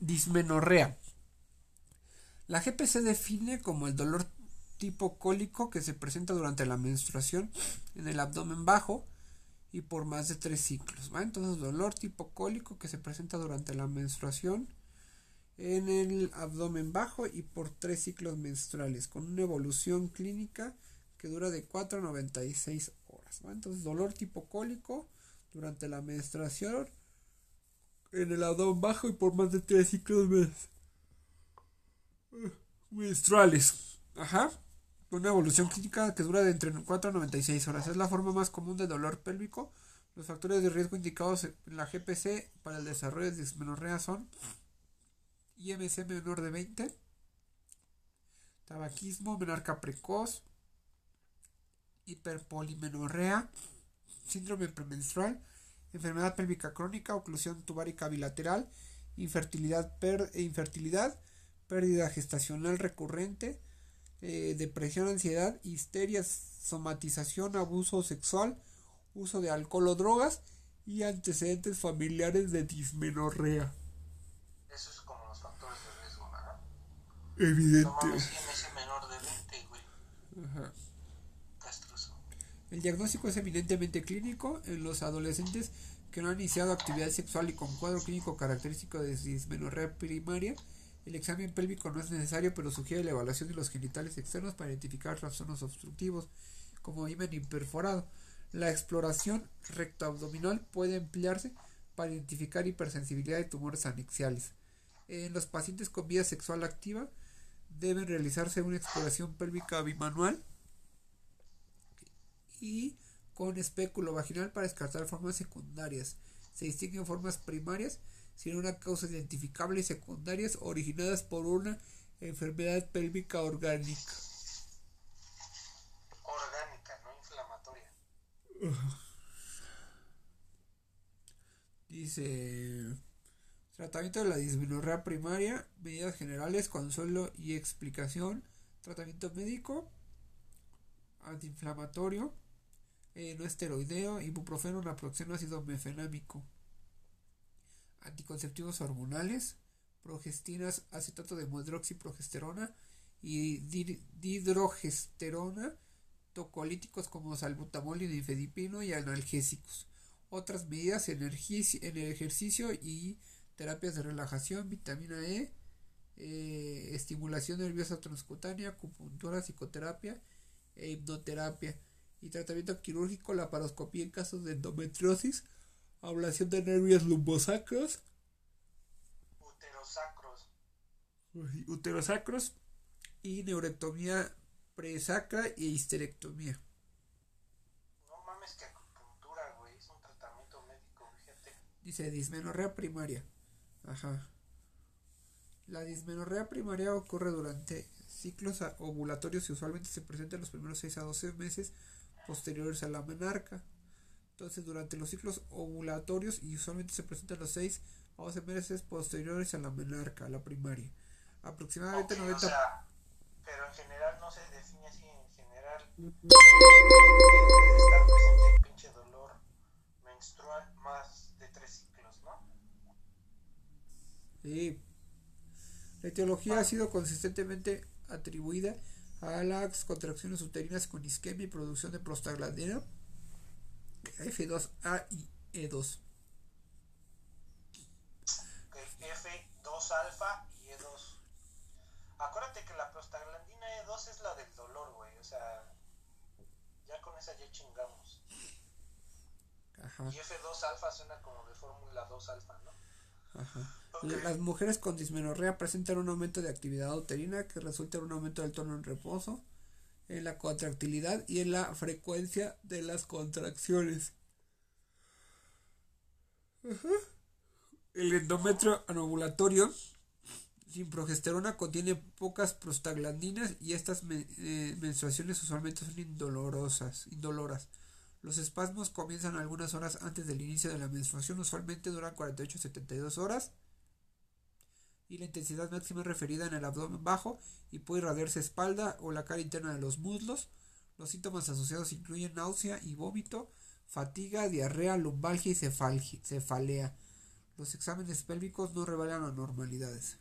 dismenorrea. La GP se define como el dolor tipo cólico que se presenta durante la menstruación en el abdomen bajo y por más de tres ciclos. Entonces, dolor tipo cólico que se presenta durante la menstruación en el abdomen bajo y por tres ciclos menstruales, con una evolución clínica que dura de 4 a 96 horas. Entonces, dolor tipo cólico durante la menstruación en el abdomen bajo y por más de tres ciclos menstruales. Ajá. Una evolución clínica que dura de entre 4 a 96 horas. Es la forma más común de dolor pélvico. Los factores de riesgo indicados en la GPC para el desarrollo de dismenorrea son IMC menor de 20, tabaquismo, menarca precoz, hiperpolimenorrea, síndrome premenstrual, enfermedad pélvica crónica, oclusión tubárica bilateral, infertilidad, e infertilidad pérdida gestacional recurrente, eh, depresión, ansiedad, histeria, somatización, abuso sexual, uso de alcohol o drogas y antecedentes familiares de dismenorrea. Eso es como los factores de riesgo, ¿verdad? Evidente. menor de 20, güey. Ajá. El diagnóstico es eminentemente clínico en los adolescentes que no han iniciado actividad sexual y con cuadro clínico característico de dismenorrea primaria. El examen pélvico no es necesario, pero sugiere la evaluación de los genitales externos para identificar trastornos obstructivos, como himen imperforado. La exploración rectoabdominal puede emplearse para identificar hipersensibilidad de tumores anexiales. En los pacientes con vida sexual activa deben realizarse una exploración pélvica bimanual y con espéculo vaginal para descartar formas secundarias. Se distinguen formas primarias sin una causa identificable y secundarias originadas por una enfermedad pélvica orgánica. Orgánica, no inflamatoria. Dice tratamiento de la dismenorrea primaria, medidas generales, consuelo y explicación, tratamiento médico, antiinflamatorio, eh, no esteroideo, ibuprofeno, naproxeno, ácido mefenámico, anticonceptivos hormonales, progestinas, acetato de modroxiprogesterona y dihidrogesterona, tocolíticos como salbutamol y nifedipino y analgésicos. Otras medidas en, el ejercicio y terapias de relajación, vitamina E, eh, estimulación nerviosa transcutánea, acupuntura, psicoterapia e hipnoterapia y tratamiento quirúrgico, la paroscopía en casos de endometriosis, ablación de nervios lumbosacros, uterosacros, uterosacros y neurectomía presacra e histerectomía. No mames que acupuntura, güey, es un tratamiento médico, fíjate. Dice dismenorrea primaria. Ajá. La dismenorrea primaria ocurre durante ciclos ovulatorios y usualmente se presenta en los primeros 6 a 12 meses posteriores a la menarca. Entonces, durante los ciclos ovulatorios y usualmente se presentan los 6 a 12 meses posteriores a la menarca, a la primaria. Aproximadamente 90. pero en general no se define así, en general. estar presente el pinche dolor menstrual más de 3 ciclos, ¿no? Sí. La etiología ha sido consistentemente atribuida a las contracciones uterinas con isquemia y producción de prostaglandina F2A y E2. F2 alfa y E2. Acuérdate que la prostaglandina E2 es la del dolor, güey. O sea, ya con esa ya chingamos. Ajá. Y F2 alfa suena como de fórmula 2 alfa, ¿no? Ajá. Las mujeres con dismenorrea presentan un aumento de actividad uterina que resulta en un aumento del tono en reposo, en la contractilidad y en la frecuencia de las contracciones. El endometrio anovulatorio sin progesterona contiene pocas prostaglandinas y estas eh, menstruaciones usualmente son indolorosas, indoloras. Los espasmos comienzan algunas horas antes del inicio de la menstruación, usualmente duran 48 a 72 horas y la intensidad máxima es referida en el abdomen bajo y puede irradiarse espalda o la cara interna de los muslos. Los síntomas asociados incluyen náusea y vómito, fatiga, diarrea, lumbalgia y cefalea. Los exámenes pélvicos no revelan anormalidades.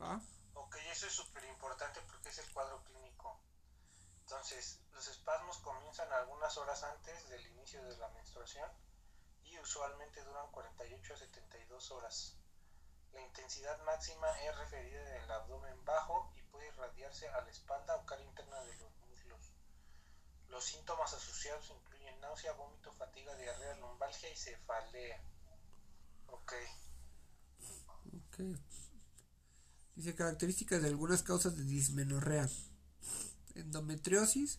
¿Va? Ok, eso es súper importante porque es el cuadro clínico. Entonces, los espasmos comienzan algunas horas antes del inicio de la menstruación usualmente duran 48 a 72 horas. La intensidad máxima es referida en el abdomen bajo y puede irradiarse a la espalda o cara interna de los muslos. Los síntomas asociados incluyen náusea, vómito, fatiga, diarrea, lumbalgia y cefalea. Ok. Ok. Dice características de algunas causas de dismenorrea. Endometriosis.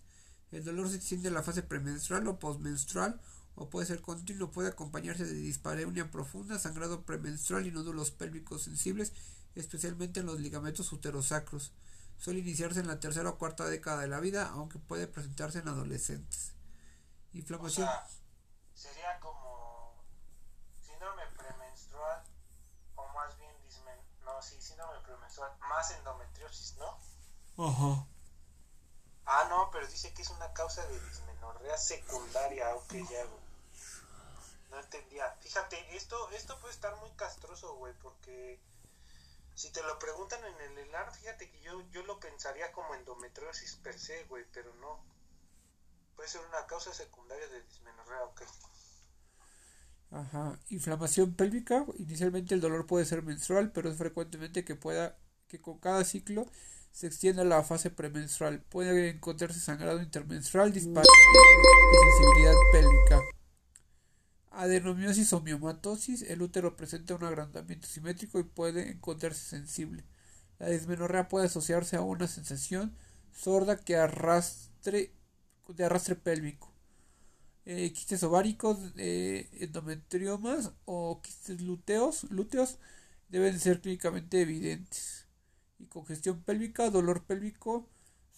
El dolor se extiende a la fase premenstrual o postmenstrual o puede ser continuo, puede acompañarse de dispareunia profunda, sangrado premenstrual y nódulos pélvicos sensibles, especialmente en los ligamentos uterosacros. Suele iniciarse en la tercera o cuarta década de la vida, aunque puede presentarse en adolescentes. Inflamación. sería como síndrome premenstrual o más bien dismen no, sí, síndrome premenstrual más endometriosis, ¿no? Ajá. Ah, no, pero dice que es una causa de dismenorrea secundaria, aunque ya, No entendía. Fíjate, esto, esto puede estar muy castroso, güey, porque si te lo preguntan en el ELAR, fíjate que yo, yo lo pensaría como endometriosis per se, güey, pero no. Puede ser una causa secundaria de dismenorrea, ok. Ajá. Inflamación pélvica. Inicialmente el dolor puede ser menstrual, pero es frecuentemente que pueda que con cada ciclo se extiende a la fase premenstrual. Puede encontrarse sangrado intermenstrual, disparo y sensibilidad pélvica. Adenomiosis o miomatosis. El útero presenta un agrandamiento simétrico y puede encontrarse sensible. La dismenorrea puede asociarse a una sensación sorda que de arrastre pélvico. Eh, quistes ováricos, eh, endometriomas o quistes lúteos deben ser clínicamente evidentes y congestión pélvica, dolor pélvico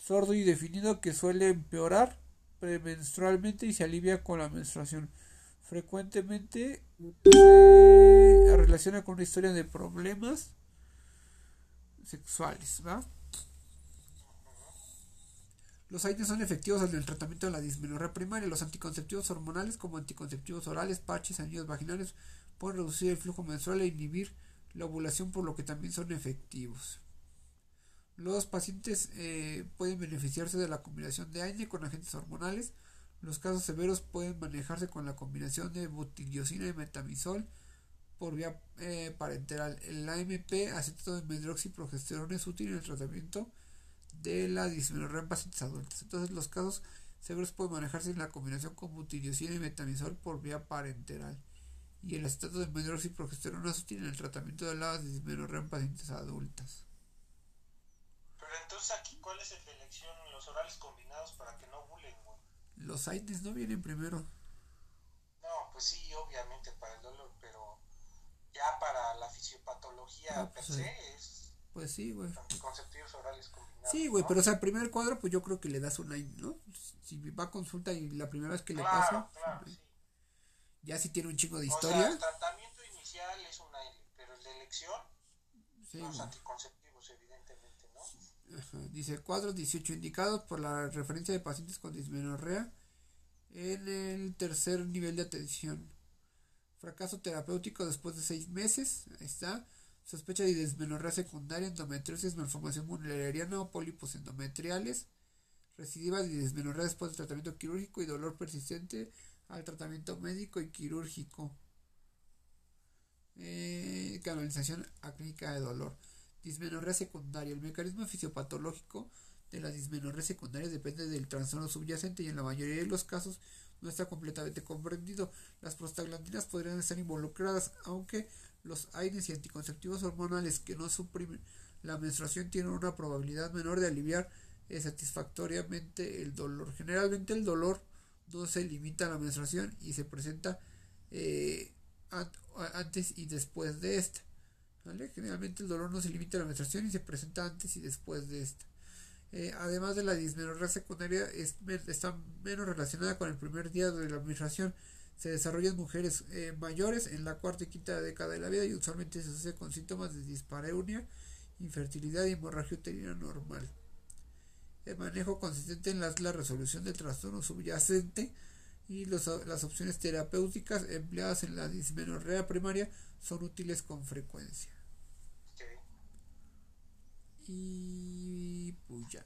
sordo y definido que suele empeorar premenstrualmente y se alivia con la menstruación. Frecuentemente se relaciona con una historia de problemas sexuales, Los AINES son efectivos en el tratamiento de la dismenorrea primaria. Los anticonceptivos hormonales, como anticonceptivos orales, parches, anillos vaginales, pueden reducir el flujo menstrual e inhibir la ovulación, por lo que también son efectivos. Los pacientes eh, pueden beneficiarse de la combinación de AINE con agentes hormonales. Los casos severos pueden manejarse con la combinación de butiliosina y metamizol por vía eh, parenteral. El AMP, acetato de medroxiprogesterona, es útil en el tratamiento de la dismenorrea en pacientes adultos. Entonces, los casos severos pueden manejarse en la combinación con butiliosina y metamizol por vía parenteral. Y el acetato de medroxiprogesterona es útil en el tratamiento de la dismenorrea en pacientes adultas. Pero entonces aquí, ¿cuál es el de elección? Los orales combinados para que no bulen, güey. Los AINES no vienen primero. No, pues sí, obviamente para el dolor, pero ya para la fisiopatología ah, per pues se es. Pues sí, güey. Anticonceptivos orales combinados. Sí, güey, pero o sea, el primer cuadro, pues yo creo que le das un AINE, ¿no? Si va a consulta y la primera vez que le pasa. Claro, sí. Ya si tiene un chico de historia. O sea, el tratamiento inicial es un AINE, pero el de elección, sí, los anticonceptivos, evidentemente. Dice cuadros 18 indicados por la referencia de pacientes con dismenorrea en el tercer nivel de atención. Fracaso terapéutico después de seis meses. Ahí está. Sospecha de dismenorrea secundaria, endometriosis, malformación mulleriana o pólipos endometriales. Recidiva de dismenorrea después del tratamiento quirúrgico y dolor persistente al tratamiento médico y quirúrgico. Eh, canalización acrílica de dolor. Dismenorrea secundaria. El mecanismo fisiopatológico de la dismenorrea secundaria depende del trastorno subyacente y en la mayoría de los casos no está completamente comprendido. Las prostaglandinas podrían estar involucradas, aunque los AINES y anticonceptivos hormonales que no suprimen la menstruación tienen una probabilidad menor de aliviar satisfactoriamente el dolor. Generalmente el dolor no se limita a la menstruación y se presenta eh, antes y después de esta. Generalmente el dolor no se limita a la menstruación y se presenta antes y después de esta. Eh, además de la dismenorrea secundaria, está menos relacionada con el primer día de la menstruación. Se desarrolla en mujeres eh, mayores en la cuarta y quinta década de la vida y usualmente se asocia con síntomas de dispareunia, infertilidad y hemorragia uterina normal. El manejo consistente en la, resolución del trastorno subyacente y las opciones terapéuticas empleadas en la dismenorrea primaria son útiles con frecuencia. Y pues